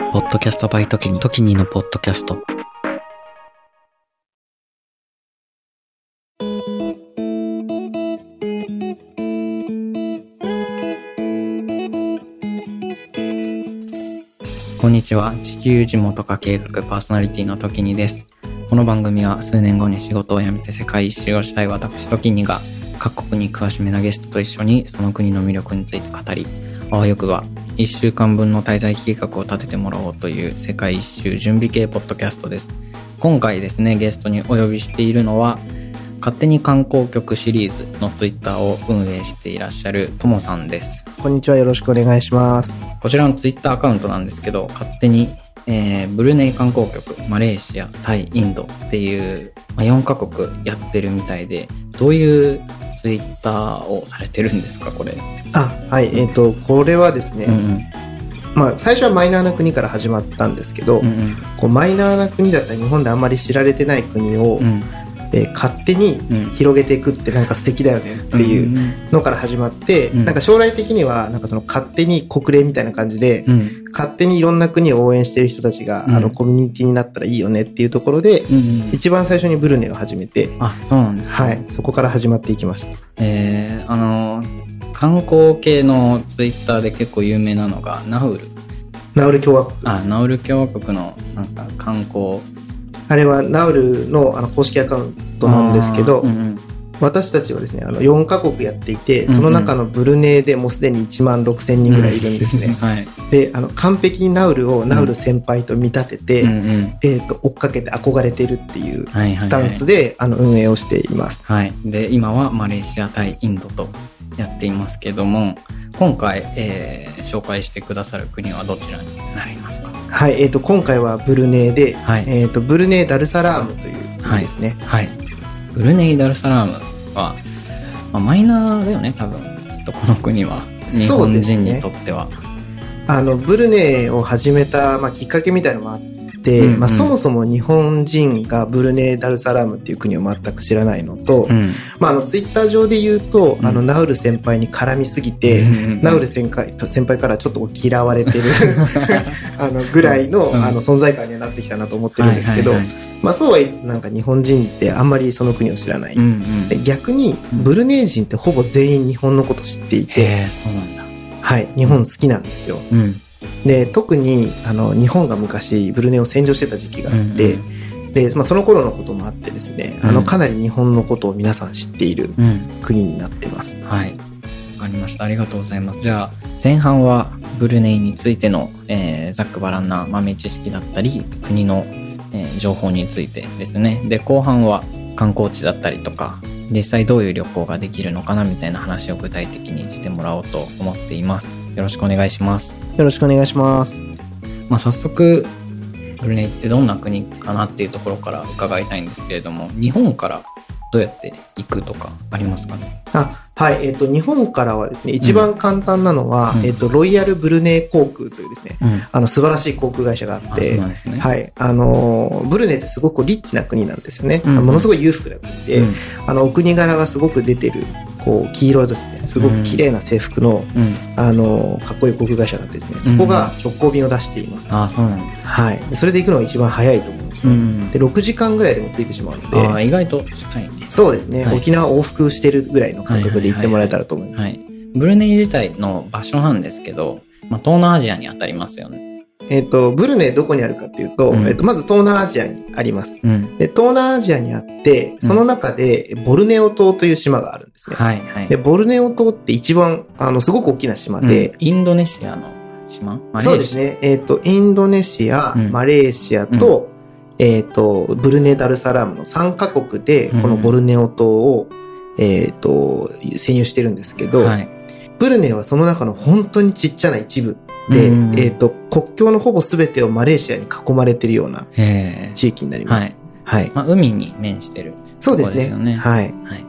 ポッドキャストバイトキニ、トキニのポッドキャスト。こんにちは。地球地元化計画パーソナリティのトキニです。この番組は数年後に仕事を辞めて世界一周をしたい私トキニが各国に詳しめなゲストと一緒にその国の魅力について語り、あわよくば1週間分の滞在計画を立ててもらおうという世界一周準備系ポッドキャストです。今回ですね、ゲストにお呼びしているのは、勝手に観光局シリーズのツイッターを運営していらっしゃるともさんです。こんにちは。よろしくお願いします。こちらのツイッターアカウントなんですけど、勝手に、えーブルネイ観光局、マレーシア、タイ、インドっていう、まあ、4カ国やってるみたいで、どういうツイッターをされてるんですか、これ？あ、はい。えっ、と、これはですね、うんうん。まあ、最初はマイナーな国から始まったんですけど、うんうん。こうマイナーな国だったら日本であんまり知られてない国を、うんえー勝手にうん広げていくってなんか素敵だよねっていうのから始まって、うんなんか将来的にはなんかその勝手に国連みたいな感じで、うん。勝手にいろんな国を応援してる人たちが、うんあのコミュニティになったらいいよねっていうところで。一番最初にブルネイを始めて、あ、そうなんですねはい、そこから始まっていきました。えー、あの、観光系のツイッターで結構有名なのが、ナウル。ナウル共和国。あ、ナウル共和国のなんか観光あれはナウルのあの公式アカウントなんですけど、うんうん私たちはですね、あの4カ国やっていて、うんうんその中のブルネイでもうすでに1万6千人ぐらいいるんですね。はい。で、あの、完璧にナウルをナウル先輩と見立てて、うんうんえっ、と、追っかけて憧れてるっていうはいはいはいスタンスで、あの、運営をしています。はい。で、今はマレーシア、タイ、インドとやっていますけども、今回、えー紹介してくださる国はどちらになりますか？はい、えっ、と、今回はブルネイで、はいえっ、と、ブルネイ・ダルサラームという国ですね。はい。ブルネイ・ダルサラームは、まあ、マイナーだよね、多分。きっとこの国は。日本人にとっては。あの、ブルネイを始めた、まあ、きっかけみたいなのがあって、うんうんまあ、そもそも日本人がブルネイ・ダルサラームっていう国を全く知らないのと、うん。まあ、あの、ツイッター上で言うと、うんあの、ナウル先輩に絡みすぎて、ナウル先輩先輩からちょっと嫌われてる あのぐらいの,、うんあの存在感にはなってきたなと思ってるんですけど、はいはいはいまあ、そうは言いつつなんか日本人ってあんまりその国を知らない、うんうん。で逆にうんブルネイ人ってほぼ全員日本のこと知っていて、そうなんだ。はい、日本好きなんですようん。で特にあの日本が昔ブルネイを占領してた時期があって、うんでまあ、その頃のこともあってですね、あうんのかなり日本のことを皆さん知っているうん。国になっていますはい。わかりました。ありがとうございます。じゃあ、前半はブルネイについての、えーざっくばらんな豆知識だったり、国の、えー情報についてですね。で、後半は観光地だったりとか、実際どういう旅行ができるのかなみたいな話を具体的にしてもらおうと思っています。よろしくお願いします。よろしくお願いしますまあ、早速、ブルネイってどんな国かなっていうところから伺いたいんですけれども、日本からどうやって行くとかありますかね？あはい、えっ、と、日本からはですね、一番簡単なのは、うんえっ、と、ロイヤルブルネイ航空というですね、うん。あの、素晴らしい航空会社があってね。はい、あのー、ブルネイってすごくリッチな国なんですよね。うんものすごい裕福な国で、うんあの、お国柄がすごく出てる、こう、黄色ですね、すごく綺麗な制服の、うん。あのー、かっこいい航空会社があってですね、そこが直行便を出しています。あそうなんだ。はい。それで行くのが一番早いと思うんですね。んで、6時間ぐらいでも着いてしまうので、あ意外と近いね。そうですね、はい沖縄往復してるぐらいの感覚で行ってもらえたらと思います。はい。ブルネイ自体の場所なんですけど、まあ、東南アジアに当たりますよね。えっ、と、ブルネイどこにあるかっていうと、うんえっ、と、まず東南アジアにあります。うん。で、東南アジアにあって、その中でボルネオ島という島があるんですね。はいはい。で、ボルネオ島って一番、あの、すごく大きな島でうん、インドネシアの島？マレーシア？そうですね、えっ、と、インドネシア、うんマレーシアと、えっ、と、ブルネダルサラームの3カ国で、このボルネオ島を、えっ、と、占有してるんですけど、はい。ブルネイはその中の本当にちっちゃな一部で、うんえっ、と、国境のほぼ全てをマレーシアに囲まれてるような。地域になります。はい。はい。まあ、海に面してる。そうですね。そうですよねはい。はい。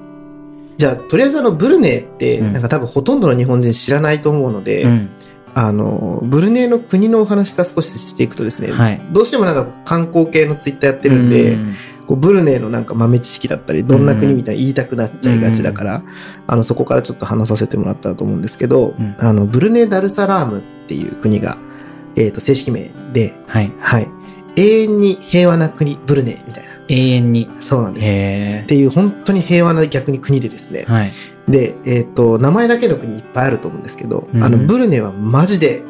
じゃあ、とりあえずあの、ブルネイって、うんなんか多分ほとんどの日本人知らないと思うので、うん。あの、ブルネイの国のお話から少ししていくとですね、はい。どうしてもなんか観光系のツイッターやってるんで、うんこうブルネイのなんか豆知識だったり、どんな国みたいに言いたくなっちゃいがちだから、あの、そこからちょっと話させてもらったらと思うんですけど、うんあの、ブルネイ・ダルサラームっていう国がえっ、と、正式名で、はい。はい。永遠に平和な国、ブルネイみたいな。永遠に。そうなんです。へっていう本当に平和な逆に国でですねえ。。はい。で、えっ、と、名前だけの国いっぱいあると思うんですけど、うんあの、ブルネイはマジで、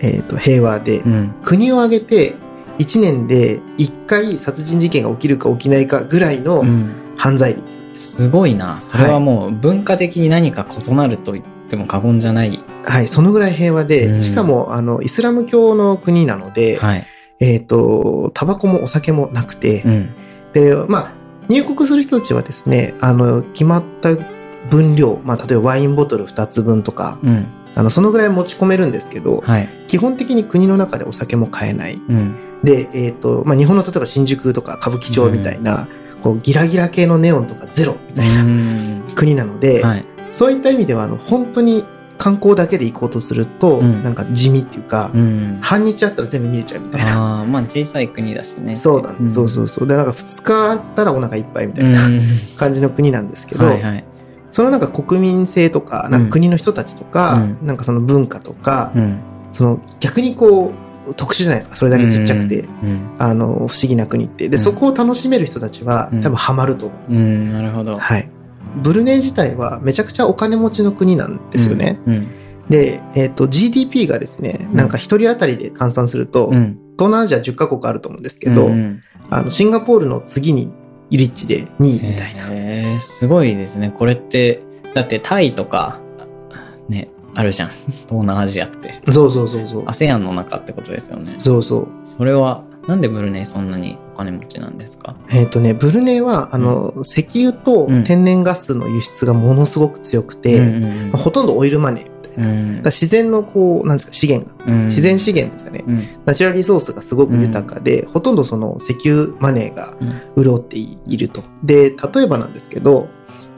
えっ、と、平和で、うん。国を挙げて1年で1回殺人事件が起きるか起きないかぐらいのうん。犯罪率。すごいな。それはもう文化的に何か異なると言っても過言じゃない。はい、そのぐらい平和で、うんしかも、あの、イスラム教の国なので、はい。えっ、と、タバコもお酒もなくて、うん。で、まあ、入国する人たちはですね、あの、決まった分量、まあ、例えばワインボトル2つ分とか、うん。あの、そのぐらい持ち込めるんですけど、はい。基本的に国の中でお酒も買えない。うん。で、えっ、と、まあ、日本の例えば新宿とか歌舞伎町みたいな、こう、ギラギラ系のネオンとかゼロみたいなうん国なので、はい。そういった意味では、あの、本当に観光だけで行こうとすると、うんなんか地味っていうか、うん。半日あったら全部見れちゃうみたいな。ああ、まあ小さい国だしね。そうなんです、そうそうそう。で、なんか2日あったらお腹いっぱいみたいなうん。感じの国なんですけど、はいはい。そのなんか国民性とか、なんか国の人たちとか、うんなんかその文化とか、うん。その逆にこう、特殊じゃないですか。それだけちっちゃくて、うん。あの、不思議な国って。で、うんそこを楽しめる人たちは、うん多分ハマると思う。うん。なるほど。はい。ブルネイ自体はめちゃくちゃお金持ちの国なんですよね。うん。で、えっ、と、GDP がですね、うんなんか一人当たりで換算すると、うん。東南アジア10カ国あると思うんですけど、うんあの、シンガポールの次にイリッチで2位みたいな。すごいですね。これって、だってタイとか、ね、あるじゃん。東南アジアって。そうそうそうそう。ASEAN の中ってことですよね。そうそう。それは、なんでブルネイそんなにお金持ちなんですか？えっ、とね、ブルネイは、あの、石油とうん天然ガスの輸出がものすごく強くて、ほとんどオイルマネーみ自然のこう、なんですか、資源が、うん自然資源ですかね。うんナチュラルリソースがすごく豊かで、ほとんどその石油マネーがうん潤っていると。で、例えばなんですけど、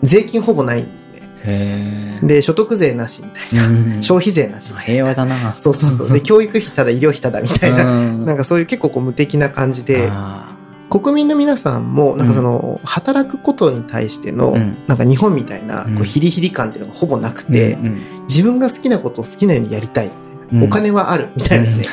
税金ほぼないんですね。で、所得税なしみたいな。うん消費税なし。平和だな。そうそうそう。で、教育費ただ、医療費ただみたいな。うんなんかそういう結構こう無敵な感じで、あ国民の皆さんも、なんかその、働くことに対しての、うんなんか日本みたいな、うんこう、ヒリヒリ感っていうのがほぼなくーて、うん自分が好きなことを好きなようにやりたい。みたいな。うん。お金はあるみたいなですね。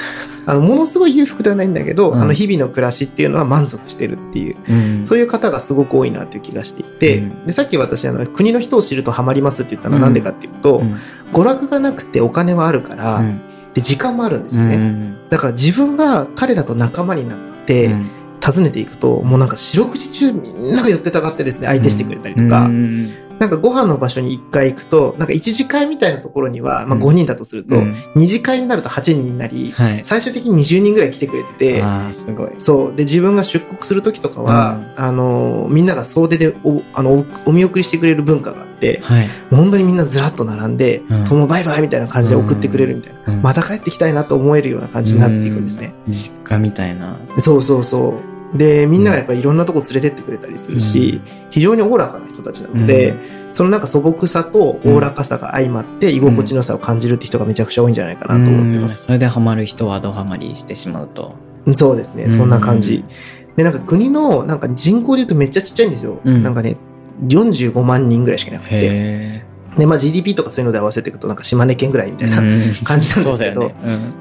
あの、ものすごい裕福ではないんだけど、うん。あの、日々の暮らしっていうのは満足してるっていう、うん。そういう方がすごく多いなっていう気がしていて、うん。で、さっき私、あの、国の人を知るとハマりますって言ったのはなんでかっていうと、うん。娯楽がなくてお金はあるから、うん。で、時間もあるんですうよね。ん。だから自分が彼らと仲間になって、うん。訪ねていくと、もうなんか四六時中みんなが寄ってたがってですね、相手してくれたりとか、うんなんかご飯の場所に1回行くと、なんか1次会みたいなところには、まあうん5人だとすると、うん2次会になると8人になり、はい。最終的に20人ぐらい来てくれてて、ああ、すごい。そう。で、自分が出国する時とかは、あの、みんなが総出でお、あの、おお見送りしてくれる文化があって、はい。本当にみんなずらっと並んで、うん友バイバイみたいな感じで送ってくれるみたいな。うんまた帰ってきたいなと思えるような感じになっていくんですね。実家みたいな。そうそうそう。で、みんながやっぱりいろんなとこ連れてってくれたりするし、非常におおらかな人たちなので、そのなんか素朴さとおおらかさが相まって居心地の良さを感じるって人がめちゃくちゃ多いんじゃないかなと思ってます。うんそれでハマる人はドハマりしてしまうと。そうですね。そんな感じ。で、なんか国のなんか人口で言うとめっちゃちっちゃいんですよ。うんなんかね、45万人ぐらいしかいなくて。へで、まあ GDP とかそういうので合わせていくとなんか島根県ぐらいみたいな。え。感じなんですけど。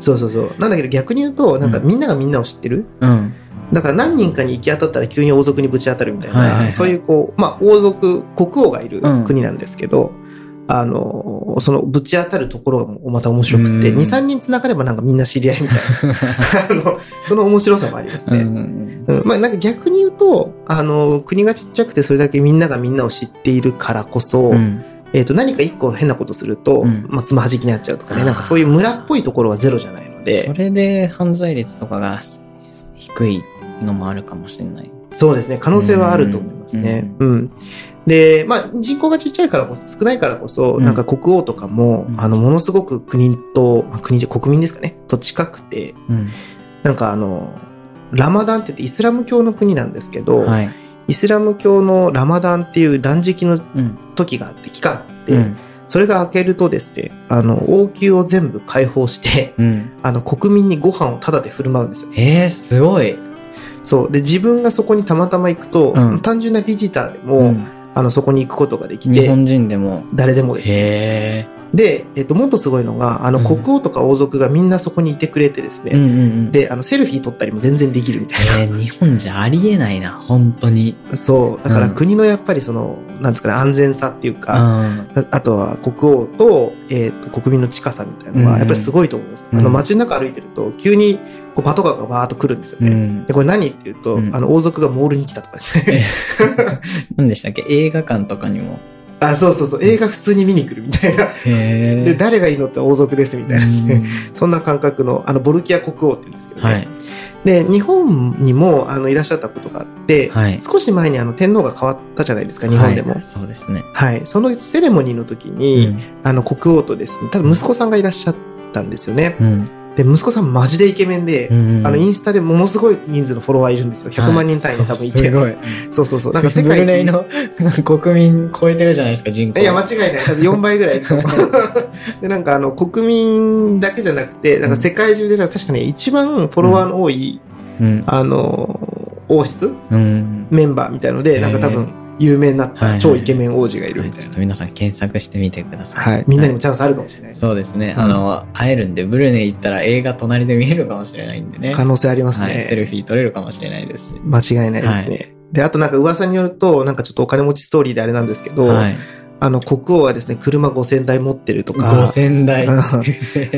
そうそうそう。なんだけど逆に言うと、なんかみんながみんなを知ってる。うん。うん。だから何人かに行き当たったら急に王族にぶち当たるみたいな、はいはいはい。そういうこう、まあ王族、国王がいるうん。国なんですけど、あの、そのぶち当たるところがまた面白くて、うん。2、3人繋がればなんかみんな知り合いみたいな、あの、その面白さもありますね。うん。うんまあなんか逆に言うと、あの、国がちっちゃくてそれだけみんながみんなを知っているからこそ、うん。えっ、と何か一個変なことすると、うん。まあつまはじきになっちゃうとかね、なんかそういう村っぽいところはゼロじゃないのそで、れで犯罪率とかが低いのもあるかもしれない。そうですね、可能性はあると思いますね。うん。で、まあ人口がちっちゃいからこそ、少ないからこそ、うんなんか国王とかも、うんあの、ものすごく国と、まあ、国じゃ、国民ですかね、と近くて、うん。なんかあの、ラマダンって言ってイスラム教の国なんですけど、はい。イスラム教のラマダンっていう断食のうん。時があって、期間があって、うん。それが明けるとですね、あの、王宮を全部開放して、うん。あの、国民にご飯をタダで振る舞うんですよ。えー、すごい。そう。で、自分がそこにたまたま行くと、うん単純なビジターでも、うんあの、そこに行くことができ日て、本人でも。誰でもですね。へで、えっと、もっとすごいのが、あの、うん国王とか王族がみんなそこにいてくれてですね、うんうんうん。で、あの、セルフィー撮ったりも全然できるみたいえー日本じゃありえないな、本当に。な。そう。だからうん国のやっぱりその、なんですかね、安全さっていうか、あああとは国王と,、えー、と国民の近さみたいなのはうんやっぱりすごいと思います。うんあの街の中歩いてると急にこうパトカーがバーっと来るんですよね。うん。でこれ何っていうと、うんあの王族がモールに来たとかですえね。何でしたっけ？映画館とかにも。あそうそうそう映画普通に見に来るみたいな。へで誰がいいのって王族ですみたいなですね。うん そんな感覚のあのボルキア国王って言うんですけどね。はい。で日本にもあのいらっしゃったことがあって、はい。少し前にあの天皇が変わったじゃないですか日本でも。はいそうですね。はい、そのセレモニーの時に、あの国王とですね、ただ息子さんがいらっしゃったんですよね。うん。うん。で、息子さんマジでイケメンで、うんあの、インスタでものすごい人数のフォロワーいるんですよ。100万人単位で多分いて。すごい。そうそうそう。なんか世界一。の国民超えてるじゃないですか、人口。いや、間違いない。多分4倍ぐらい。で、なんかあの、国民だけじゃなくて、なんか世界中で、確かに一番フォロワーの多い、うん。あの、王室？うん。メンバーみたいので、なんか多分有名になっはいはいた超イケメン王子がいるみたいなちょっと。皆さん検索してみてください。はい。みんなにもチャンスあるかもしれない。そうですね。うんあの、会えるんで、ブルネイ行ったら映画隣で見れるかもしれないんでね。可能性ありますはい。セルね。フィー撮れるかもしれないですし。間違いないですね。で、あとなんか噂によると、なんかちょっとお金持ちストーリーであれなんですけど、はい。あの、国王はですね、車5000台持ってるとか、5000台。うん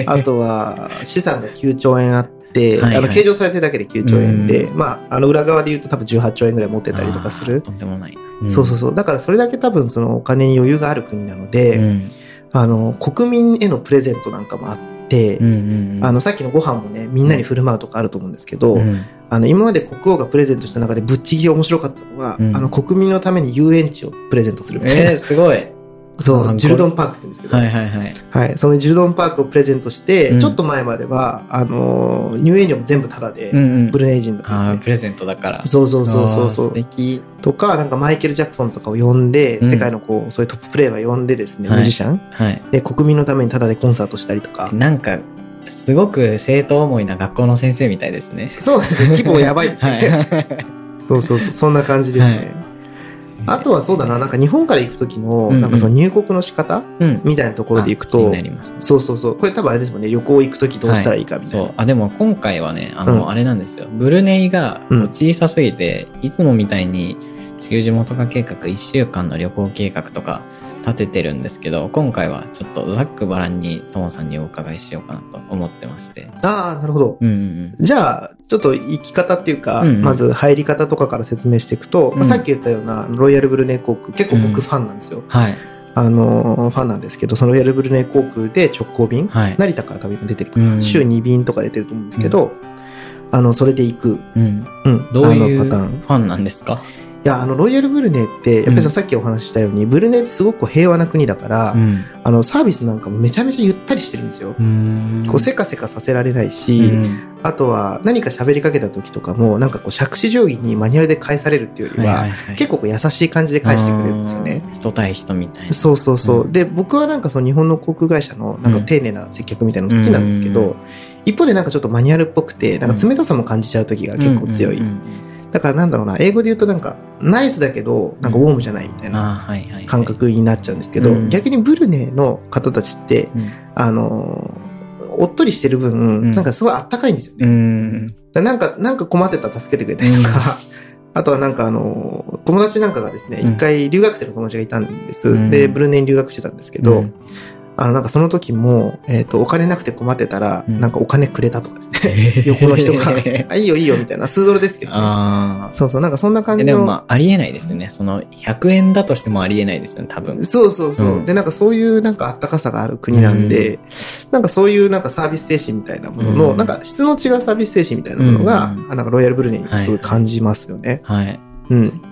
あとは、資産が9兆円あって、はいはいあの、計上されてるだけで9兆円で、うまあ、あの、裏側で言うと多分18兆円ぐらい持ってたりとかする。とんでもない。そうそうそう。だからそれだけ多分そのお金に余裕がある国なので、うん。あの、国民へのプレゼントなんかもあって、うんうんうん。あの、さっきのご飯もね、みんなに振る舞うとかあると思うんですけど、うん、あの、今まで国王がプレゼントした中でぶっちぎり面白かったのは、うんあの、国民のために遊園地をプレゼントするみたいな。えー、すごい。そう、あジュルドンパークって言うんですけど、はいはいはい。はい、そのジュルドンパークをプレゼントして、うんちょっと前までは、あのー入園料も全部タダで、うんうんブ。ルネイ人だったああ、んですね。プレゼントだから。そうそうそうそうそあー素う。敵。とか、なんかマイケル・ジャクソンとかを呼んで、うん世界のこう、そういうトッププレイヤーを呼んでですね、はいミュージシャンはい。で、国民のためにタダでコンサートしたりとか。なんか、すごく生徒思いな学校の先生みたいですね。そうですね、規模やばいですはね。い。そうそうそう、そんな感じですね。はいあとはそうだな、なんか日本から行く時の、なんかその入国の仕方うん。みたいなところで行くと。そうそうそう、これ多分あれですもんね、旅行行く時どうしたらいいかみたいな。そう。あ、でも今回はね、あの、うんあれなんですよ。ブルネイがうん小さすぎて、いつもみたいに地球地元化計画1週間の旅行計画とか立ててるんですけど、今回はちょっとざっくばらんにともさんにお伺いしようかなと思ってまして。ああ、なるほど。うんうんじゃあ、ちょっと行き方っていうか、うんうんまず入り方とかから説明していくと、まあ、うんさっき言ったようなロイヤルブルネイ航空、結構うん僕ファンなんですよ。はい。あのー、ファンなんですけど、そのロイヤルブルネイ航空で直行便、はい。成田から多分今出てるかな、うん週2便とか出てると思うんですけど、あの、それで行く、うん。うん、どういうパターン。ファンなんですか？いや、あの、ロイヤルブルネイって、やっぱりそのさっきお話ししたように、ブルネイってすごくこう平和な国だから、うん。あの、サービスなんかもめちゃめちゃゆったりしてるんですよ。うん。こう、せかせかさせられないし、うんあとは何か喋りかけた時とかも、なんかこう、杓子定規にマニュアルで返されるっていうよりは、結構こう優しい感じで返してくれるんですよね。人対人みたいな。そうそうそう。うんで、僕はなんかその日本の航空会社のなんか丁寧な接客みたいなの好きなんですけど、うん一方でなんかちょっとマニュアルっぽくて、なんか冷たさも感じちゃう時が結構強い。うんうんうんだからなんだろうな、英語で言うとなんか、ナイスだけど、なんかウォームじゃないみたいな。感覚になっちゃうんですけど、うん。逆にブルネの方たちって、うん。あのーおっとりしてる分、ん。なんかすごいあったかいんですよね。なんか、なんか困ってたら助けてくれたりとか、あとはなんかあの、友達なんかがですね、うん。一回留学生の友達がいたんです。うん。で、ブルネイに留学してたんですけど、うんあの、なんかその時も、えっ、と、お金なくて困ってたら、うんなんかお金くれたとかですね。横の人が、あ、いいよいいよみたいな、数ドルですけど、ね。あそうそう、なんかそんなあ。感じの。えでもまあ、ありえないですよね。その、100円だとしてもありえないですよね、多分。そうそうそう、うんで、なんかそういうなんかあったかさがある国なんで、なんかそういうなんかサービス精神みたいなものの、うんなんか質の違うサービス精神みたいなものが、うんあなんかロイヤルブルネイにすごい感じますよね。はい。うん。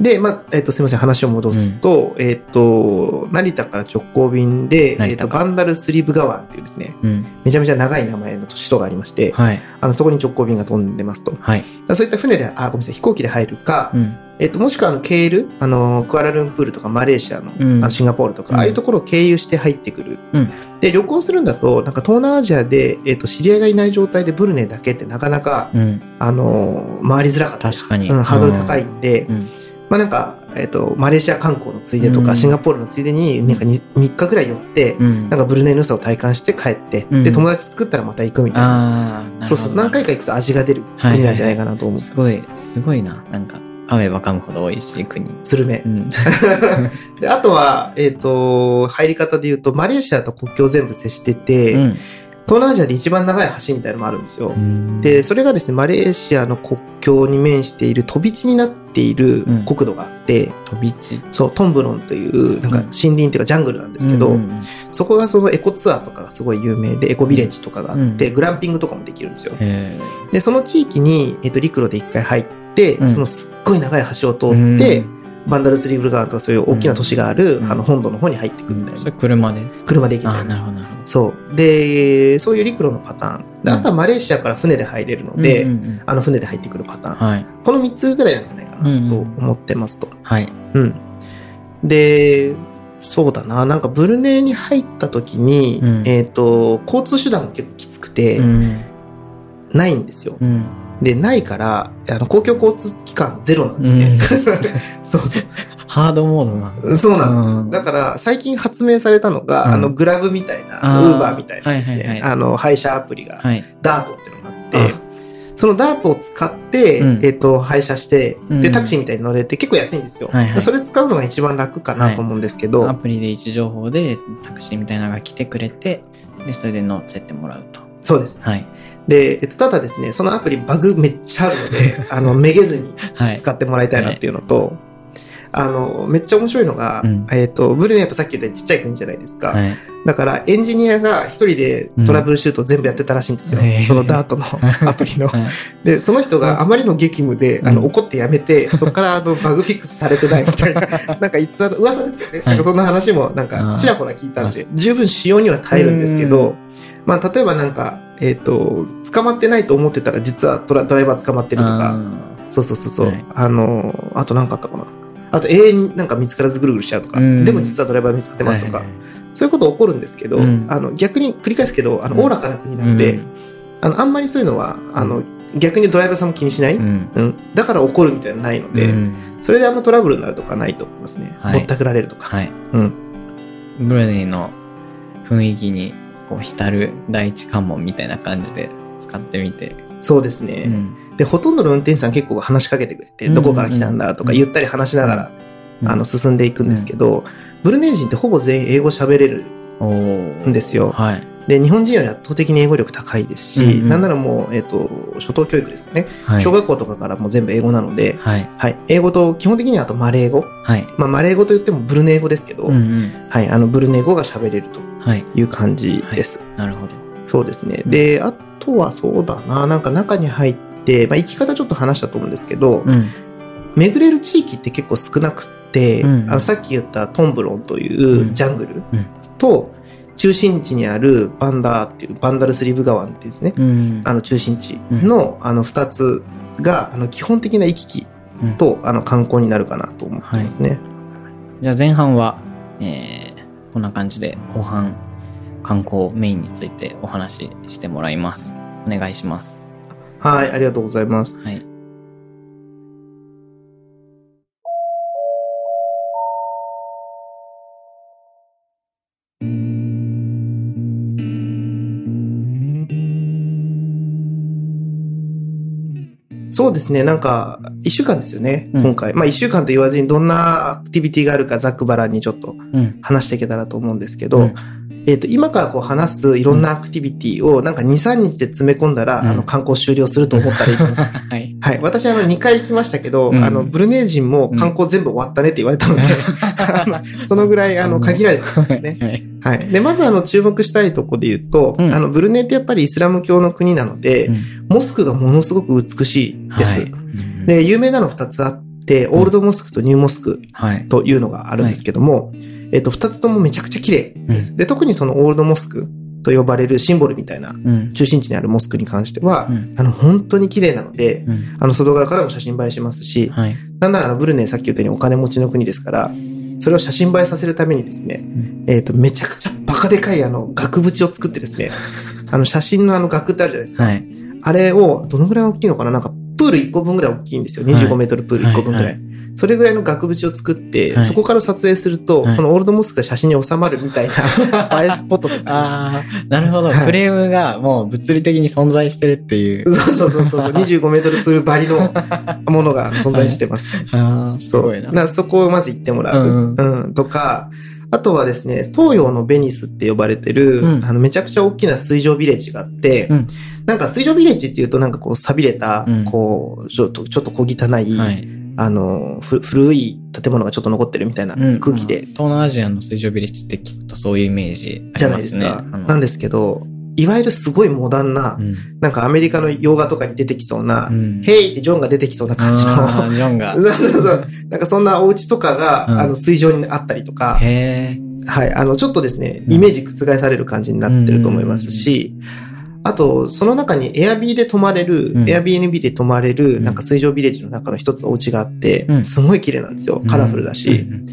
で、まあ、えっ、と、すみません、話を戻すと、えっ、と、成田から直行便で、えっ、と、成田からバンダルスリブ川っていうですね、うん。めちゃめちゃ長い名前の首都がありまして、はい。あの、そこに直行便が飛んでますと。はい。らそういった船で、あ、ごめんなさい、飛行機で入るか、うん。えっ、と、もしくはあの、経由、あの、クアラルンプールとかマレーシアの、うんあのシンガポールとか、うんああいうところを経由して入ってくる。うんで、旅行するんだと、なんか東南アジアで、えっ、と、知り合いがいない状態でブルネイだけってなかなか、うん。あの、回りづらかったり確かに。うん、ハードル高いんで、うん。まあなんか、えっ、と、マレーシア観光のついでとか、うんシンガポールのついでに、なんか 2, 3日ぐらい寄って、うんなんかブルネイの良さを体感して帰って、うんで、友達作ったらまた行くみたいな。そうそう、何回か行くと味が出る国なんじゃないかなと思う。すごい、すごいな。なんか、噛めば噛むほど美味しい国。スルメう。ん。であとは、えっ、と、入り方で言うと、マレーシアと国境全部接してて、うん東南アジアで一番長い橋みたいなのもあるんですよ。うんで、それがですね、マレーシアの国境に面している飛び地になっているうん国土があって、飛び地。そう、トンブロンという、なんかうん森林っていうかジャングルなんですけど、うんうんそこがそのエコツアーとかがすごい有名で、エコビレッジとかがあって、うんグランピングとかもできるんですよ。へで、その地域に、えっ、と、陸路で一回入って、うんそのすっごい長い橋を通ーって、うんバンダルスリーブルガーンとかそういう大きな都市がある、うんあの本土の方に入ってくるみたいそれな。車で？車で行けああ、ちゃい。な。そう。で、そういう陸路のパターン。でうんあとはマレーシアから船で入れるので、うんうんうんあの船で入ってくるパターン。はい。この3つぐらいなんじゃないかなと思ってますと。はい。うん。で、そうだな。なんかブルネイに入った時に、うんえっ、と、交通手段が結構きつくて、うん。ないんですよ。うん。で、ないから、あの、公共交通機関ゼロなんですね。そうそう。ハードモードな。そうなんです。うんだから、最近発明されたのが、うんあの、グラブみたいな、ウーバーみたいなですね、はいはいはいあの、配車アプリが、はい。ダートっていうのがあって、そのダートを使って、うんえっ、と、配車して、で、うんタクシーみたいに乗れて結構安いんですよ。はいはいそれ使うのが一番楽かなと思うんですけど、アプリで位置情報でタクシーみたいなのが来てくれて、で、それで乗せてもらうと。そうです。はい。で、えっと、ただですね、そのアプリバグめっちゃあるので、あの、めげずにはい。使ってもらいたいなっていうのと、あの、めっちゃ面白いのが、うんえっと、ブルネイやっぱさっき言ったちっちゃい国じゃないですか。はい。だから、エンジニアが一人でトラブルシュートを全部やってたらしいんですよ。うんそのダートの アプリの。はいで、その人があまりの激務で、うんあの、怒ってやめて、そこからあの、バグフィックスされてないみたいな、なんかいつあの噂ですけどね。なんかそんな話もなんかちらほら聞いたんで、十分使用には耐えるんですけうど、まあ、例えばなんか、えっ、と、捕まってないと思ってたら、実はドラドライバー捕まってるとか、そうそうそうそう、はいあの、あと何かあったかな。あと永遠になんか見つからずぐるぐるしちゃうとか、うんでも実はドライバー見つかってますとか、はいはいそういうこと起こるんですけど、うんあの逆に繰り返すけど、あの、うんおおらかな国なんで、うんあの、あんまりそういうのは、あの、逆にドライバーさんも気にしない、ううんん。だから起こるみたいなのないので、うんそれであんまトラブルになるとかないと思いますね。はいぼったくられるとか。はい。うん。ブルネイの雰囲気にこう浸る第一関門みたいな感じで使ってみて。そうですね、うんで、ほとんどの運転手さん結構話しかけてくれて、うんどこから来たんだとかうんゆったり話しながら、うんあの、進んでいくんですけど、ブルネイ人ってほぼ全員英語喋れるんですよ。はい。で、日本人より圧倒的に英語力高いですし、うんうんなんならもう、えっ、と、初等教育ですよね。はい。小学校とかからもう全部英語なので、はい。はい。英語と、基本的にはあとマレー語。はい。まあ、マレー語といってもブルネイ語ですけど、うんうん。はい。あの、ブルネイ語が喋れるとはい。いう感じです。なるほど。そうですね。で、あとはそうだな、なんか中に入って、まあ、生き方ちょっと話したと思うんですけど、うん。巡れる地域って結構少なくって、うんあのさっき言ったトンブロンといううんジャングルうんと、中心地にあるバンダーっていう、バンダルスリブ川っていうですね、うん。あの中心地のあの二つが、あの基本的な行き来うんと、あの観光になるかなと思ってますね。じゃあ前半は、えー、こんな感じで後半観光メインについてお話ししてもらいます。お願いします。はい、ありがとうございます。はい。そうですね、なんか、一週間ですよね、うん今回。まあ一週間と言わずにどんなアクティビティがあるかざっくばらんにちょっとうん。話していけたらと思うんですけど、うんえっ、と、今からこう話すいろんなアクティビティをなんか2、3日で詰め込んだら、うんあの観光終了すると思ったらいいと思います。はい。はい。私、あの、2回行きましたけど、うんあの、ブルネー人も観光全部終わったねって言われたので、あのそのぐらい、あの、限られてですね。はい。はい。で、まず、あの、注目したいところで言うと、うんあの、ブルネイってやっぱりイスラム教の国なので、うんモスクがものすごく美しいです。はいで、有名なの2つあって、オールドモスクとニューモスクはい。というのがあるんですけども、えっと、2つともめちゃくちゃ綺麗です。うで、特にそのオールドモスクと呼ばれるシンボルみたいなうん。中心地にあるモスクに関しては、うん。あの、本当に綺麗なので、うん。あの、外側からも写真映えしますし、はい。なんならあのブルネイさっき言ったようにお金持ちの国ですから、それを写真映えさせるためにですね、んえっ、と、めちゃくちゃバカでかいあの、額縁を作ってですね、あの、写真のあの額ってあるじゃないですか。はい。あれを、どのぐらい大きいのかな？なんか、プール1個分ぐらい大きいんですよ。25メートルプール1個分ぐらい。はいそれぐらいの額縁を作って、はいそこから撮影すると、はいそのオールドモスクが写真に収まるみたいな 映えスポットとかあああ、なるほど。はいフレームがもう物理的に存在してるっていう。そうそうそうそう。25メートルプール張りの ものが存在してます。ああ、すそう。ごいな。そこをまず行ってもらう。うんうん。とか、あとはですね、東洋のベニスって呼ばれてる、うんあの、めちゃくちゃ大きな水上ビレッジがあって、うんなんか水上ビレッジっていうとなんかこう錆びれた、うんこう、ちょっと、ちょっと小汚い、はい。あの、ふ古い建物がちょっと残ってるみたいなうん空気で、まあ東南アジアの水上ビレッジって聞くとそういうイメージあじゃ。ないですすか。なんですけど、いわゆるすごいモダンな、うんなんかアメリカの洋画とかに出てきそうな、うんヘイってジョンが出てきそうな感じの、ジョンが そ。うそうそう。なんかそんなお家とかが、うんあの水上にあったりとか。はい。あの、ちょっとですね、うんイメージ覆される感じになってると思いますし、あと、その中にエアビーで泊まれる、うんエアビー NB で泊まれる、うんなんか水上ビレッジの中の一つお家があって、うんすごい綺麗なんですよ。カラフルだし。うん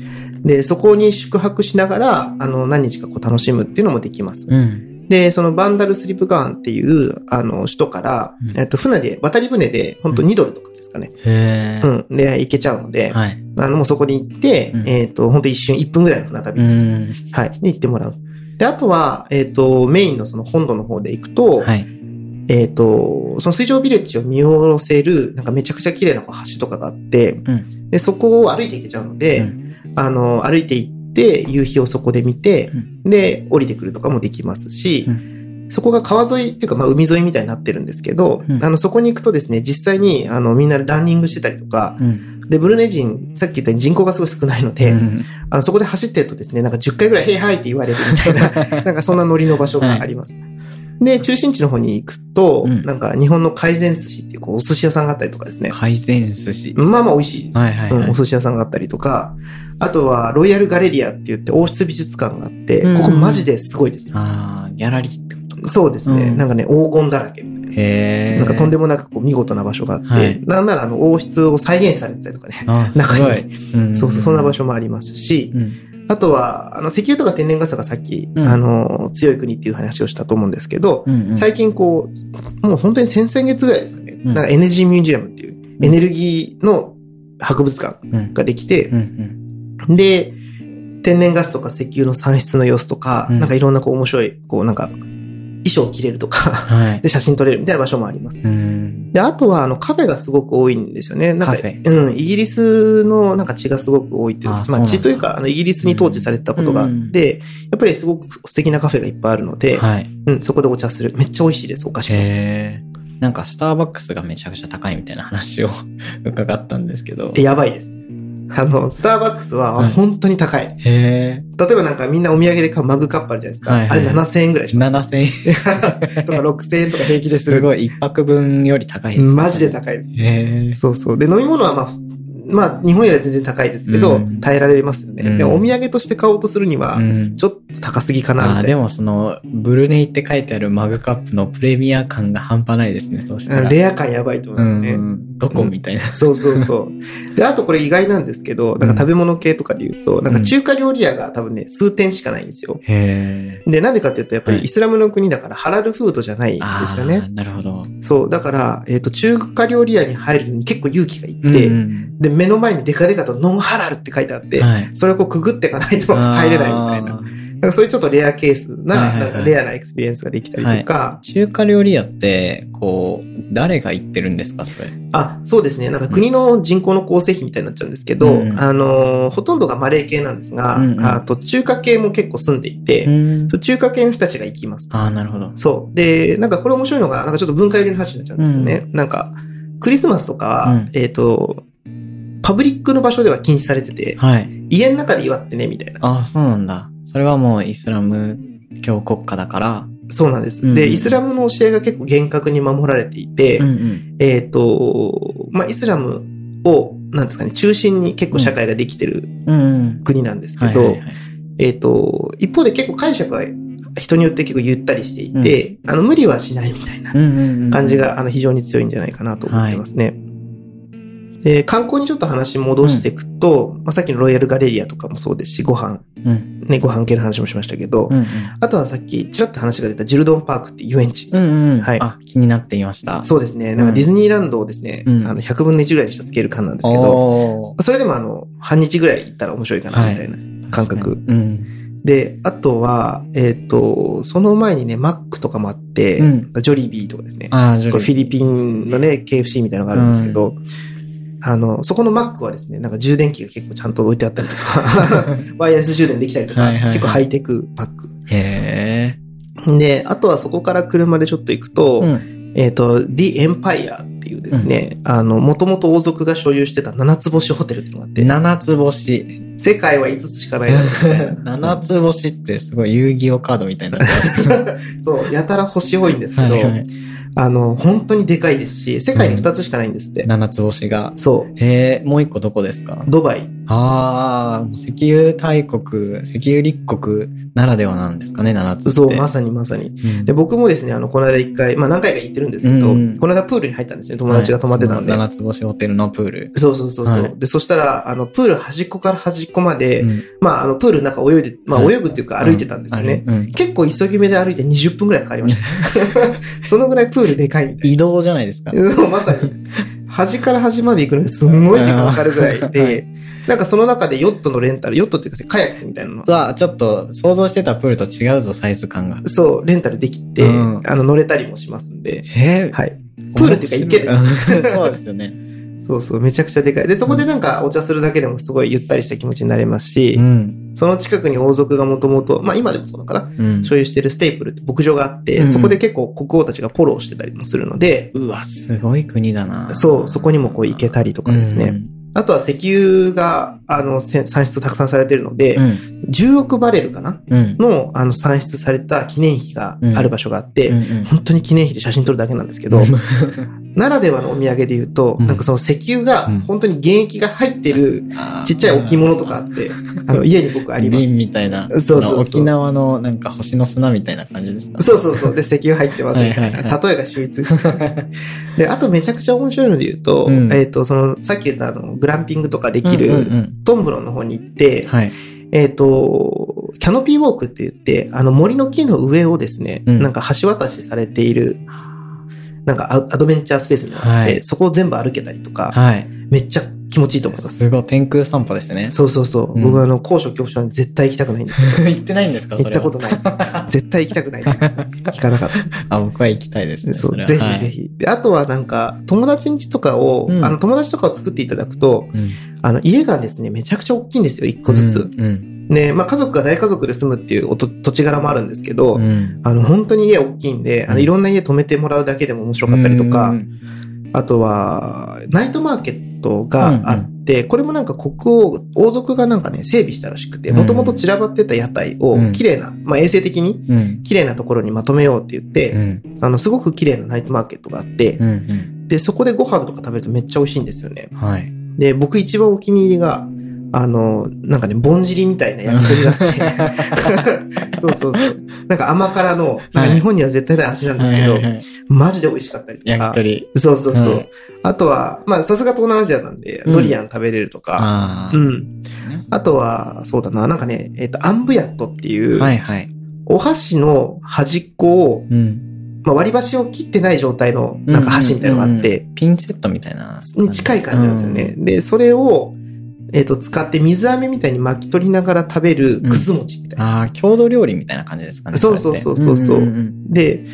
で、そこに宿泊しながら、あの、何日かこう楽しむっていうのもできます。うん。で、そのバンダルスリップガーンっていう、あの、首都から、うんえっと、船で、渡り船で、本当2ドルとかですかね。へえ。うん。で、行けちゃうので、はい。あの、もうそこに行って、うんえっと、本当一瞬1分ぐらいの船旅うです。ん。はい。で、行ってもらう。で、あとは、えっ、と、メインのその本土の方で行くと、はい。えっ、と、その水上ビレッジを見下ろせる、なんかめちゃくちゃ綺麗なこう橋とかがあって、うん。で、そこを歩いて行けちゃうので、うんあの、歩いて行って、夕日をそこで見て、うんで、降りてくるとかもできますし、うそこが川沿いっていうか、まあ、海沿いみたいになってるんですけど、うんあの、そこに行くとですね、実際に、あの、みんなランニングしてたりとか、うん。で、ブルネ人、さっき言ったように人口がすごい少ないので、うんあの、そこで走ってるとですね、なんか10回ぐらい、へいはいって言われるみたいな、なんかそんなノリの場所があります。で、中心地の方に行くと、うんなんか日本の海鮮寿司っていうこうお寿司屋さんがあったりとかですね。海鮮寿司。まあまあ美味しいです。はいはいはいうんお。寿司屋さんがあったりとか、あとはロイヤルガレリアって言って王室美術館があって、うんここマジですごいですね。ああ、ギャラリーって。そうですね。うんなんかね、黄金だらけ。へえ。なんかとんでもなくこう見事な場所があって、はいなんならあの王室を再現されてたりとかね。あ中にすごい。うんそうそう、そんな場。所もありますし、うん。あとは、あの、石油とか天然ガスがさっき、うんあの、強い国っていう話をしたと思うんですけど、うんうん最近こう、もう本当に先々月ぐらいですかね、うんなんかエネルギーミュージアムっていう、エネルギーの博物館うんができてう、んで、天然ガスとか石油の産出の様子とか、うんなんかいろんなこう面白い、こうなんか、衣装を着れるとか、はい。で写真撮れるみたいな場所もあります。うん。で、あとはあのカフェがすごく多いんですよね。なんか、うん、イギリスのなんか血がすごく多いっていうまあ血というか、あのイギリスに統治されてたことがあって、やっぱりすごく素敵なカフェがいっぱいあるので、はい。うん、そこでお茶する。めっちゃ美味しいです、お菓子も。へえ。なんかスターバックスがめちゃくちゃ高いみたいな話を 伺ったんですけど。えやばいです。あの、スターバックスははい本当に高い。へえ。例えばなんかみんなお土産で買うマグカップあるじゃないですか。はいはいあれ7000円ぐらいします。7000円。とか6000円とか平気でする。すごい、一泊分より高いですね。マジで高いです。へえ。そうそう。で、飲み物はまあ、まあ、日本よりは全然高いですけど、うん耐えられますよね。うんで、お土産として買おうとするにはう、ん。ちょっと高すぎかな、みたいな。でもその、ブルネイって書いてあるマグカップのプレミア感が半端ないですね、そうしたら。レア感やばいと思いますね。うん。どこみたいな。そうそうそう。で、あとこれ意外なんですけど、なんか食べ物系とかで言うと、なんか中華料理屋が多分ね、数店しかないんですよ。へえ。で、なんでかっていうと、やっぱりはいイスラムの国だからハラルフードじゃないんあですよね。あ、なるほど。そう。だから、えっ、と、中華料理屋に入るのに結構勇気がいって、うんで、目の前にデカデカと non-halal って書いてあって、はい。それをこうくぐっていかないと入れないみたいな。あーなんかそういうちょっとレアケースな、はいはいはいなんかレアな experience ができたりとか、中華料理屋って、こう、誰が行ってるんですか、それ？あ、そうですね。なんか国の人口の構成比みたいになっちゃうんですけど、うんあのーほとんどがマレー系なんですが、うんうんあと中華系も結構住んでいて、ん。中華系の人たちが行きます。ああ、なるほど。そう。で、なんかこれ面白いのが、なんかちょっと文化寄りの話になっちゃうんですよね。なんか、クリスマスとかは、うんえっ、と、パブリックの場所では禁止されてて、はい。家の中で祝ってね、みたいな。ああ、そうなんだ。それはもうイスラム教国家だから。そうなんです。うんで、イスラムの教えが結構厳格に守られていて、うんうん。えっ、と、まあ、イスラムを、なんですかね、中心に結構社会ができてるうんうん。国なんですけど、はいはいはい。えっ、と、一方で結構解釈は人によって結構ゆったりしていて、あの、無理はしないみたいなうんうんうん。感じが、あの、非常に強いんじゃないかなと思ってますね。で、観光にちょっと話戻していくと、まあ、さっきのロイヤルガレリアとかもそうですし、ご飯、うん。ね、ご飯系の話もしましたけど、うんうん。あとはさっきちらっと話が出たジルドンパークっていう遊園地。うんうん。はいあ、気になっていました。そうですね。なんかディズニーランドをですね、うんあの、100分の1ぐらいにしたスケール感なんですけど、それでもあの、半日ぐらい行ったら面白いかな、みたいな感覚。うん。で、あとは、えっ、と、その前にね、マックとかもあって、うんジョリビーとかですね。ああ、ジョリこれフィリピンのね、KFC みたいなのがあるんですけど、あの、そこのマックはですね、なんか充電器が結構ちゃんと置いてあったりとか、ワイヤレス充電できたりとか、はいはいはい結構ハイテクマック。へで、あとはそこから車でちょっと行くと、え。うん。えっ、と、The Empire っていうですね、あの、もともと王族が所有してた七つ星ホテルっていうのがあって、七つ星。世界は5つしかないな。七つ星ってすごい遊戯王カードみたいにな そう、やたら星多いんですけど、はいはいあの、本当にでかいですし、世界に2つしかないんですって。七つ星が。そう、へえ、もう一個どこですか？ドバイ。ああ、石油大国、石油立国ならではなんですかね、七つって。そう、まさにまさに。うんで、僕もですね、あの、この間一回、まあ何回か行ってるんですけど、うんこの間プールに入ったんですね、友達が泊まってたんで。はいその七つ星ホテルのプール。そうそうそうそう、はいで、そしたら、あの、プール端っこから端っこまで、うんまあ、あの、プールの中泳いで、まあ、はい泳ぐっていうか歩いてたんですよね。うんうん結構急ぎ目で歩いて20分くらいかかりました。そのぐらいプールでかいみたい移動じゃないですか。まさに。端から端まで行くのにすんごい時間かかるぐらいはで、なんかその中でヨットのレンタル、ヨットっていうかカヤックみたいなのうわ、ちょっと想像してたプールと違うぞ、サイズ感が。そう、レンタルできて、うんあの、乗れたりもしますんで、へえ。はい。プールっていうか池ですす。そうですよね。そうそう、めちゃくちゃでかい。で、そこでなんかお茶するだけでもすごいゆったりした気持ちになれますし、うん。その近くに王族がもともと、まあ今でもそうだから、うん。所有してるステープルって牧場があって、うんそこで結構国王たちがフォローしてたりもするので、うわ、すごい国だな。そう、そこにもこう行けたりとかですね。あとは石油が、あの、せ産出たくさんされてるので、うん。10億バレルかなうん。の、あの、産出された記念碑がある場所があって、うんうん本当に記念碑で写真撮るだけなんですけど、ならではのお土産で言うと、うんなんかその石油がうん本当に原液が入ってるちっちゃい置物とかあって、あの、家に僕あります。瓶みたいな。そうそう沖縄のなんか星の砂みたいな感じですか？そうそうそう。で、石油入ってますみたいな。はいはい例えが秀逸です。で、あとめちゃくちゃ面白いので言うと、うんえっ、と、その、さっき言ったあの、グランピングとかできる、うんうんうんトンブロンの方に行って、はい。えっ、と、キャノピーウォークって言って、あの森の木の上をですね、うんなんか橋渡しされている、なんかアアドベンチャースペースにあって、はいそこを全部歩けたりとか、はい。めっちゃ気持ちいいと思います。すごい、天空散歩ですね。そうそうそう。うん僕はあの、高所恐怖症なんで絶対行きたくないんです 行ってないんですか。行ったことない。絶対行きたくない。聞かなかった。あ、僕は行きたいですね。そう、れはぜひぜ。ひ。で、あとはなんか、友達ん家とかを、うんあの、友達とかを作っていただくと、はいうんあの、家がですね、めちゃくちゃ大きいんですよ、一個ずつ。ね、まあ、家族が大家族で住むっていうおと土地柄もあるんですけど、うん。あの、本当に家大きいんで、あの、うんいろんな家泊めてもらうだけでも面白かったりとか、うんあとは、ナイトマーケットがあって、これもなんか国王、王族がなんかね、整備したらしくて、うんもともと散らばってた屋台をうん綺麗な、まあ衛生的にうん。綺麗なところにまとめようって言って、うん。あの、すごく綺麗なナイトマーケットがあって、うん。うん。で、そこでご飯とか食べるとめっちゃ美味しいんですよね。はい。で、僕一番お気に入りが、あの、なんかね、ぼんじりみたいな焼き鳥があって、そうそうそう。なんか甘辛の、なんか日本には絶対ない味なんですけど、はいはいはいマジで美味しかったりとか。焼き鳥。そうそうそう。はいあとは、まあ、さすが東南アジアなんで、うんドリアン食べれるとか、ああ。うん。あとは、そうだな、なんかね、えっ、と、アンブヤットっていう、はいはい。お箸の端っこを、うん。まあ、割り箸を切ってない状態の、なんか箸みたいなのがあって、ピンセットみたいな。に近い感じなんですよね。で、それを、えっ、と、使って水飴みたいに巻き取りながら食べるくず餅みたいな。ああ、郷土料理みたいな感じですかね。そうそうそうそうそうれってんんで、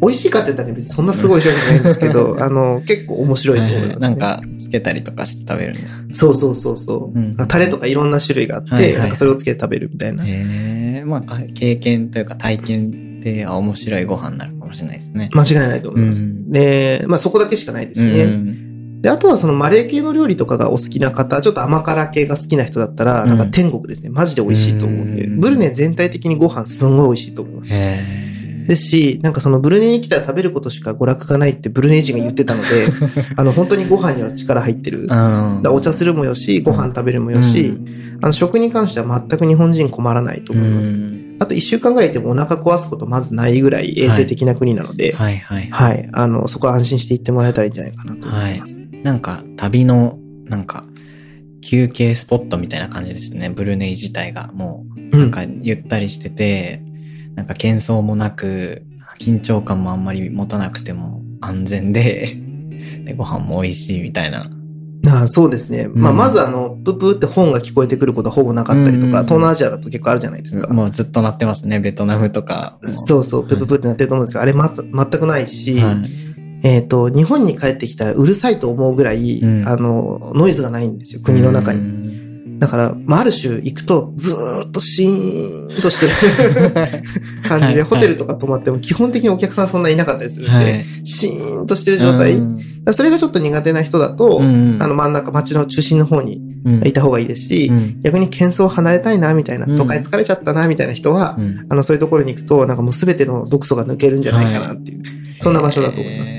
美味しいかって言ったらね別にそんなすごい商品じゃないんですけど、あの、結構面白いと思います、ねなん、か、つけたりとかして食べるんです。そうそうそうそう、うんタレとかいろんな種類があって、はいはいなんかそれをつけて食べるみたいな。へえ、まあ、か経験というか体験で、あ面白いご飯になるかもしれないですね。間違いないと思います。うんで、まあそこだけしかないですね。うんで、あとはそのマレー系の料理とかがお好きな方、ちょっと甘辛系が好きな人だったら、うんなんか天国ですね。マジで美味しいと思うんで、うんブルネ全体的にご飯すんごい美味しいと思います。ですし、なんかそのブルネに来たら食べることしか娯楽がないってブルネ人が言ってたので、あの本当にご飯には力入ってる。うん。だお茶するもよし、ご飯食べるもよし、あの食に関しては全く日本人困らないとうん、思います。うんあと一週間ぐらいいてもお腹壊すことまずないぐらい衛生的な国なので、はい、はいはい。あの、そこは安心して行ってもらえたらいいんじゃないかなと思います。なんか、旅のなんか、休憩スポットみたいな感じですね。ブルネイ自体が。もう、うなんかゆったりしてて、なんか喧騒もなく、緊張感もあんまり持たなくても安全で、でご飯も美味しいみたいな。ああそうですね。まあ、うんまずあの、ププって本が聞こえてくることはほぼなかったりとか、うんうんうん東南アジアだと結構あるじゃないですか。もうずっと鳴ってますね。ベトナムとか。そうそう、プププってなってると思うんですけど、あれまた全くないし、はいえっ、と、日本に帰ってきたらうるさいと思うぐらい、うん。あの、ノイズがないんですよ、国の中に。に。だから、まあ、ある種行くとずーっとシーンとしてる 感じで、はいホテルとか泊まっても基本的にお客さんそんないなかったりするんで、はい。シーンとしてる状態。それがちょっと苦手な人だと、うん。あの真ん中、街の中心の方にうん。いた方がいいですし、うん。逆に喧騒を離れたいな、みたいな、うん。都会疲れちゃったな、みたいな人は、うん。あの、そういうところに行くと、なんかもうすべての毒素が抜けるんじゃないかなっていう、そんな場所だと思います。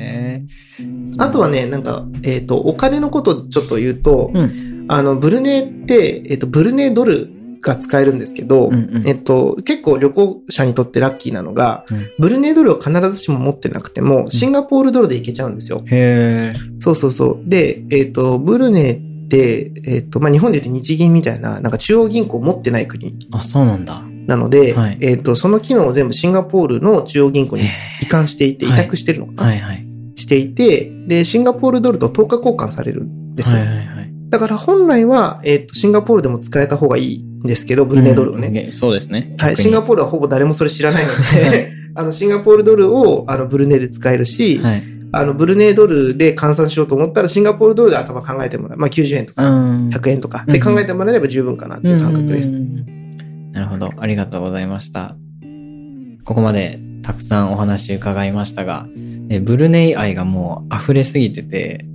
へあとはね、なんか、えっ、と、お金のことちょっと言うと、ーうん。あの、ブルネって、えっ、と、ブルネドルが使えるんですけど、うんうんえっと、結構旅行者にとってラッキーなのが、うんブルネドルを必ずしも持ってなくても、シンガポールドルで行けちゃうんですよ。へえ。そうそうそう。で、えっ、と、ブルネって、えっ、と、まあ、日本で言うと日銀みたいな、なんか中央銀行を持ってない国あ、そうなんだ。なので、はいえっ、と、その機能を全部シンガポールの中央銀行に移管していて、委はい託してるのかな、はいはい。していて、で、シンガポールドルと10日交換されるんですよ。はいはいはい。だから本来は、えっ、と、シンガポールでも使えた方がいいんですけど、ブルネドルをね。うんそうですね。はい、シンガポールはほぼ誰もそれ知らないのはいで、あの、シンガポールドルを、あの、ブルネで使えるし、はい。あの、ブルネドルで換算しようと思ったら、シンガポールドルで頭考えてもらう。まあ、90円とか、ん100円とか、うんで考えてもらえれば十分かなっていう感覚です。うんなるほど。ありがとうございました。ここまでたくさんお話伺いましたが、えブルネイ愛がもう溢れすぎてて、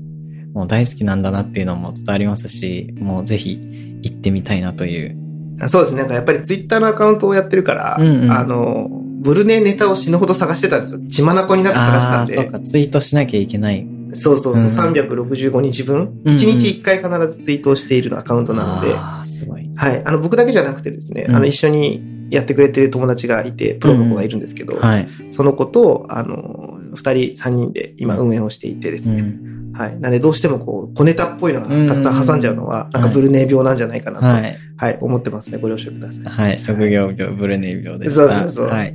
もう大好きなんだなっていうのも伝わりますし、もうぜひ行ってみたいなという。あそうですね。なんかやっぱりツイッターのアカウントをやってるから、うんうんあの、ブルネネタを死ぬほど探してたんですよ。血眼になって探してたんああー、そうで。か、ツイートしなきゃいけない。そうそうそう、うん365日分、うんうん1日1回必ずツイートをしているアカウントなので、ああ、すごい。はい。あの、僕だけじゃなくてですね、うんあの、一緒にやってくれてる友達がいて、プロの子がいるんですけど、はい。その子と、あの、二人、三人で今運営をしていてですね、うん。はい。なので、どうしてもこう、小ネタっぽいのがたくさん挟んじゃうのは、んなんかブルネ病なんじゃないかなと、は、はいい。思ってますね。ご了承ください。はい。職業病、ブルネイ病でした。そうそうそうはい。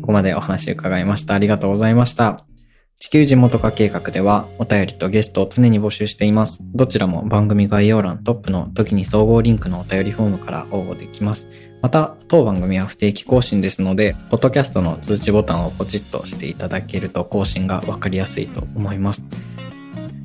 ここまでお話伺いました。ありがとうございました。地球地元化計画ではお便りとゲストを常に募集しています。どちらも番組概要欄トップの時に総合リンクのお便りフォームから応募できます。また、当番組は不定期更新ですので、ポッドキャストの通知ボタンをポチッとしていただけると更新がわかりやすいと思います。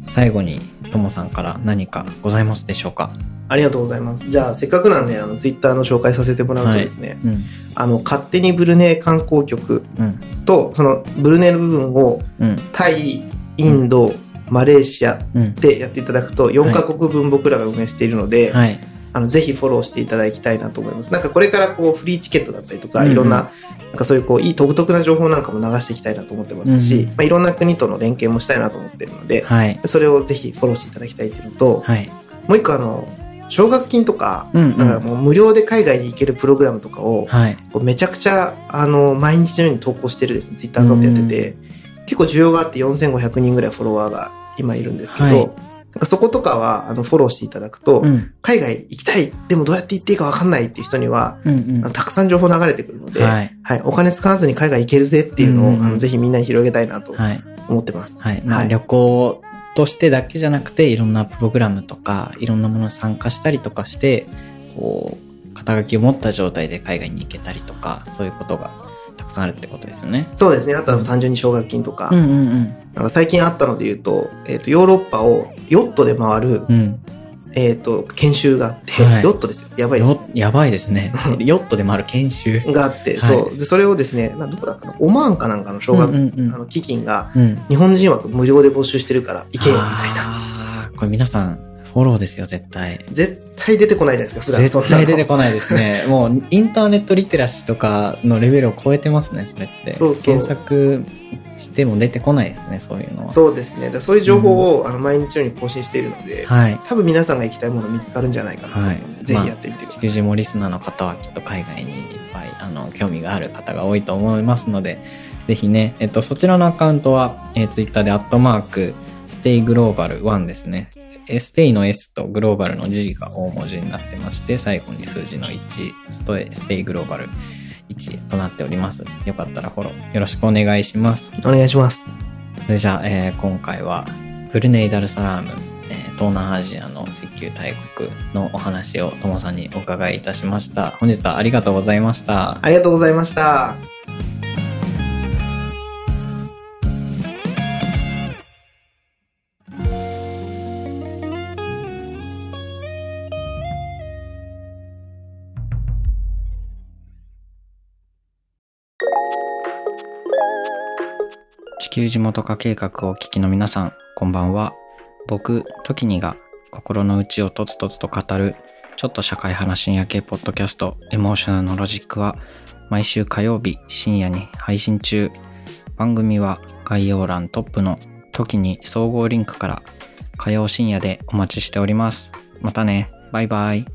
最後に、ともさんから何かございますでしょうか？ありがとうございます。じゃあ、せっかくなんで、あの、ツイッターの紹介させてもらうとですね、うん。あの、勝手にブルネ観光局うん。と、その、ブルネの部分を、うん。タイ、インド、マレーシアうん。でやっていただくと、4カ国分僕らが運営しているので、はい。あの、ぜひフォローしていただきたいなと思います。なんかこれからこう、フリーチケットだったりとか、いろんな、なんかそういうこう、いい独特な情報なんかも流していきたいなと思ってますし、まあ、いろんな国との連携もしたいなと思っているので、はい。それをぜひフォローしていただきたいっていうのと、はい。もう一個あの、奨学金とか、うん、うん。なんかもう無料で海外に行けるプログラムとかを、はい。こうめちゃくちゃ、あの、毎日のように投稿してるですね、ツイッターアカウントやってて、結構需要があって4500人ぐらいフォロワーが今いるんですけど、はいなんかそことかは、あの、フォローしていただくと、うん。海外行きたいでもどうやって行っていいか分かんないっていう人には、うん、うんたくさん情報流れてくるので、は、はいい。お金使わずに海外行けるぜっていうのを、うんうんうんあのぜひみんなに広げたいなとはい。思ってます。はい。まあ、はい旅行としてだけじゃなくて、いろんなプログラムとか、いろんなものに参加したりとかして、こう、肩書きを持った状態で海外に行けたりとか、そういうことがたくさんあるってことですよね。そうですね。あとは単純に奨学金とか、うんうんなんか最近あったので言うと、えっ、と、ヨーロッパをヨットで回る、うん。うん。えっ、と、研修があって、はいヨットですよ。やばいですやばいですね。ヨットでもある研修。があって、はいそう。で、それをですね、などこだったかな？オマーンかなんかの奨学、うんうんうんあの、基金が、うん。日本人枠無料で募集してるから行けよ、みたいな。これ皆さん、フォローですよ、絶対。絶対出てこないじゃないですか、普段絶対出てこないですね。もう、インターネットリテラシーとかのレベルを超えてますね、それって。そうそう検索しても出てこないですね、そういうのは。そうですね。だそういう情報を、あの毎日のように更新しているので、はい。多分皆さんが行きたいもの見つかるんじゃないかなとはいぜひやってみてください。地球人もリスナーの方はきっと海外にいっぱい、あの、興味がある方が多いと思いますので、ぜひね、えっと、そちらのアカウントは、えー、ツイッターでアットマーク、ステイグローバル1ですね。ステイの S とグローバルの G が大文字になってまして、最後に数字の1、ストエステイグローバル1となっております。よかったらフォローよろしくお願いします。お願いします。それじゃあ、えー今回はブルネイ・ダルサラーム、えー東南アジアの石油大国のお話をともさんにお伺いいたしました。本日はありがとうございました。ありがとうございました。球地元化計画をお聞きの皆さん、こんばんは。僕、トキニが心の内をとつとつと語る、ちょっと社会派深夜系ポッドキャスト、エモーショナルのロジックは、毎週火曜日深夜に配信中。番組は概要欄トップのトキニ総合リンクから火曜深夜でお待ちしております。またね。バイバイ。